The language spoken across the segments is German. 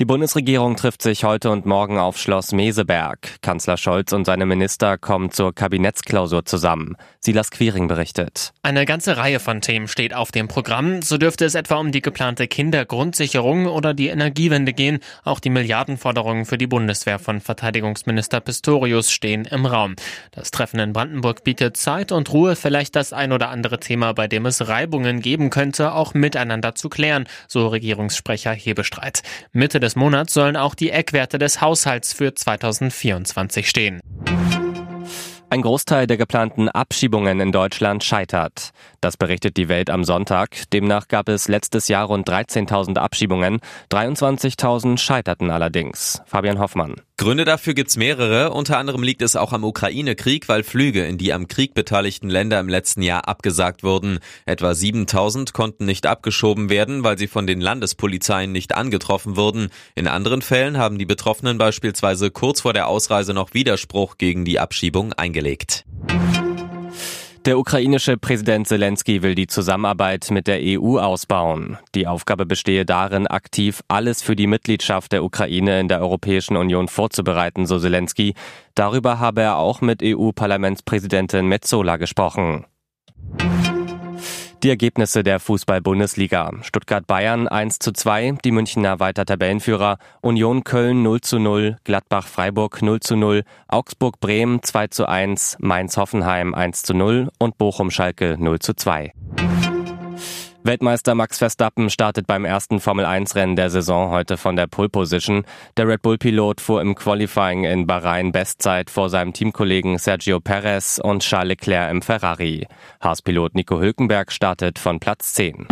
Die Bundesregierung trifft sich heute und morgen auf Schloss Meseberg. Kanzler Scholz und seine Minister kommen zur Kabinettsklausur zusammen. Silas Quiring berichtet. Eine ganze Reihe von Themen steht auf dem Programm. So dürfte es etwa um die geplante Kindergrundsicherung oder die Energiewende gehen. Auch die Milliardenforderungen für die Bundeswehr von Verteidigungsminister Pistorius stehen im Raum. Das Treffen in Brandenburg bietet Zeit und Ruhe, vielleicht das ein oder andere Thema, bei dem es Reibungen geben könnte, auch miteinander zu klären, so Regierungssprecher Hebestreit. Mitte des Monats sollen auch die Eckwerte des Haushalts für 2024 stehen. Ein Großteil der geplanten Abschiebungen in Deutschland scheitert. Das berichtet die Welt am Sonntag. Demnach gab es letztes Jahr rund 13.000 Abschiebungen. 23.000 scheiterten allerdings. Fabian Hoffmann. Gründe dafür gibt's mehrere. Unter anderem liegt es auch am Ukraine-Krieg, weil Flüge in die am Krieg beteiligten Länder im letzten Jahr abgesagt wurden. Etwa 7000 konnten nicht abgeschoben werden, weil sie von den Landespolizeien nicht angetroffen wurden. In anderen Fällen haben die Betroffenen beispielsweise kurz vor der Ausreise noch Widerspruch gegen die Abschiebung eingelegt. Der ukrainische Präsident Zelensky will die Zusammenarbeit mit der EU ausbauen. Die Aufgabe bestehe darin, aktiv alles für die Mitgliedschaft der Ukraine in der Europäischen Union vorzubereiten, so Zelensky. Darüber habe er auch mit EU-Parlamentspräsidentin Metzola gesprochen. Die Ergebnisse der Fußball-Bundesliga. Stuttgart-Bayern 1 zu 2, die Münchner weiter Tabellenführer, Union Köln 0 zu 0, Gladbach-Freiburg 0 zu 0, Augsburg-Bremen 2 zu 1, Mainz-Hoffenheim 1 zu 0 und Bochum-Schalke 0 zu 2. Weltmeister Max Verstappen startet beim ersten Formel-1-Rennen der Saison heute von der Pole Position. Der Red Bull-Pilot fuhr im Qualifying in Bahrain Bestzeit vor seinem Teamkollegen Sergio Perez und Charles Leclerc im Ferrari. Haas-Pilot Nico Hülkenberg startet von Platz 10.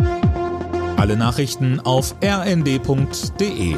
Alle Nachrichten auf rnd.de